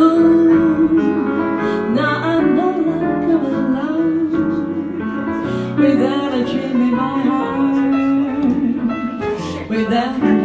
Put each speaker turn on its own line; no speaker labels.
Ooh, now I'm no longer alone without a dream in my heart, without